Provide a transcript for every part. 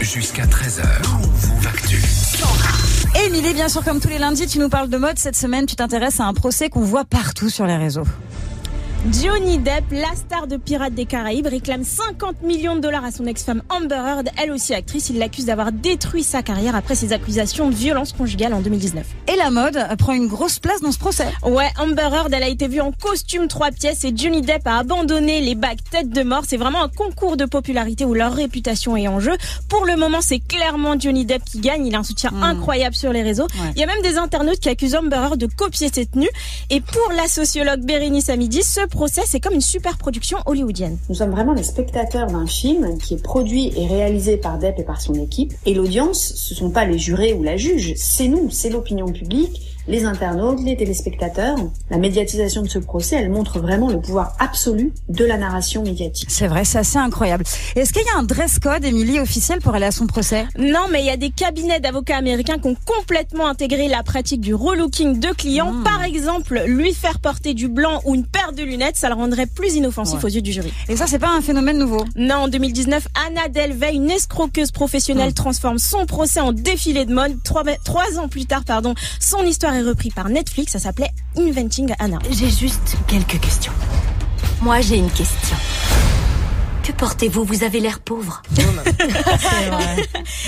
Jusqu'à 13h, Move Actu. Émilie, bien sûr, comme tous les lundis, tu nous parles de mode. Cette semaine, tu t'intéresses à un procès qu'on voit partout sur les réseaux. Johnny Depp, la star de Pirates des Caraïbes, réclame 50 millions de dollars à son ex-femme Amber Heard, elle aussi actrice. Il l'accuse d'avoir détruit sa carrière après ses accusations de violence conjugale en 2019. Et la mode prend une grosse place dans ce procès. Ouais, Amber Heard, elle a été vue en costume trois pièces et Johnny Depp a abandonné les bagues tête de mort. C'est vraiment un concours de popularité où leur réputation est en jeu. Pour le moment, c'est clairement Johnny Depp qui gagne. Il a un soutien incroyable sur les réseaux. Il y a même des internautes qui accusent Amber Heard de copier ses tenues. Et pour la sociologue Bérénice Amidi, ce procès, c'est comme une super production hollywoodienne. Nous sommes vraiment les spectateurs d'un film qui est produit et réalisé par Depp et par son équipe. Et l'audience, ce sont pas les jurés ou la juge, c'est nous, c'est l'opinion publique les internautes, les téléspectateurs. La médiatisation de ce procès, elle montre vraiment le pouvoir absolu de la narration médiatique. C'est vrai, c'est assez incroyable. Est-ce qu'il y a un dress code, Émilie, officiel pour aller à son procès? Non, mais il y a des cabinets d'avocats américains qui ont complètement intégré la pratique du relooking de clients. Mmh. Par exemple, lui faire porter du blanc ou une paire de lunettes, ça le rendrait plus inoffensif Ouais. aux yeux du jury. Et ça, c'est pas un phénomène nouveau? Non, en 2019, Anna Delvey, une escroqueuse professionnelle, transforme son procès en défilé de mode. Trois, trois ans plus tard, pardon, son histoire est reprise par Netflix. Ça s'appelait Inventing Anna. J'ai juste quelques questions. Moi, j'ai une question. Que portez-vous? Vous avez l'air pauvre.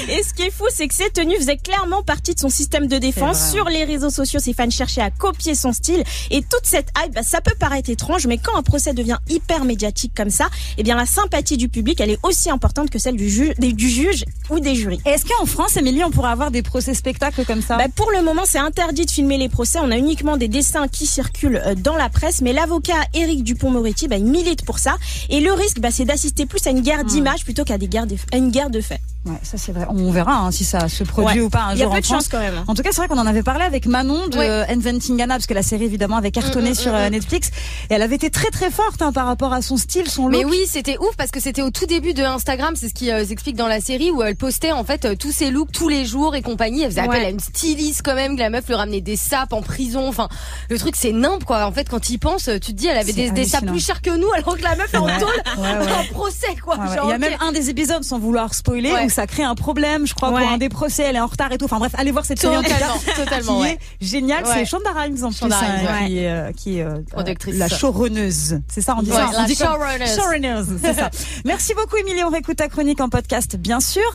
Et ce qui est fou, c'est que ces tenues faisaient clairement partie de son système de défense. Sur les réseaux sociaux, ses fans cherchaient à copier son style. Et toute cette hype, bah, ça peut paraître étrange, mais quand un procès devient hyper médiatique comme ça, eh bien la sympathie du public, elle est aussi importante que celle du, ju- des- du juge ou des jurys. Est-ce qu'en France, Émilie, on pourrait avoir des procès spectacles comme ça? Bah, pour le moment, c'est interdit de filmer les procès. On a uniquement des dessins qui circulent euh, dans la presse. Mais l'avocat Éric Dupont-Moretti, bah, il milite pour ça. Et le risque, bah, c'est d'assister plus à une Hmm. guerre d'images plutôt qu'à des guerres de- à une guerre de faits. Ouais, ça c'est vrai. On verra hein, si ça se produit Ouais. ou pas un Il jour en de France. chance quand même. En tout cas, c'est vrai qu'on en avait parlé avec Manon de Ouais. euh, Inventing Anna, parce que la série évidemment avait cartonné Mm, sur euh, Netflix. Et elle avait été très très forte hein, par rapport à son style, son look. Mais oui, c'était ouf parce que c'était au tout début de Instagram, c'est ce qui euh, s'explique dans la série où elle postait en fait euh, tous ses looks tous les jours et compagnie. Elle faisait appel à une styliste quand même, que la meuf lui ramenait des sapes en prison. Enfin, le truc c'est nimp quoi. En fait, quand tu y penses, tu te dis elle avait des, des sapes plus chères que nous alors que la meuf est en tôle, en procès quoi. Genre, Il y a même un des épisodes, sans vouloir spoiler, ça crée un problème, je crois, Ouais. pour un des procès, elle est en retard et tout. Enfin bref, allez voir cette série Totalement, totalement, qui ouais. est géniale. Ouais. C'est Shonda Rhimes en plus, Shonda Rhimes, hein, qui est, euh, qui est euh, Productrice. la showrunneuse. C'est ça, on dit ça. On la dit comme- showrunneuse. Showrunneuse, c'est ça. Merci beaucoup, Émilie. On réécoute ta chronique en podcast, bien sûr.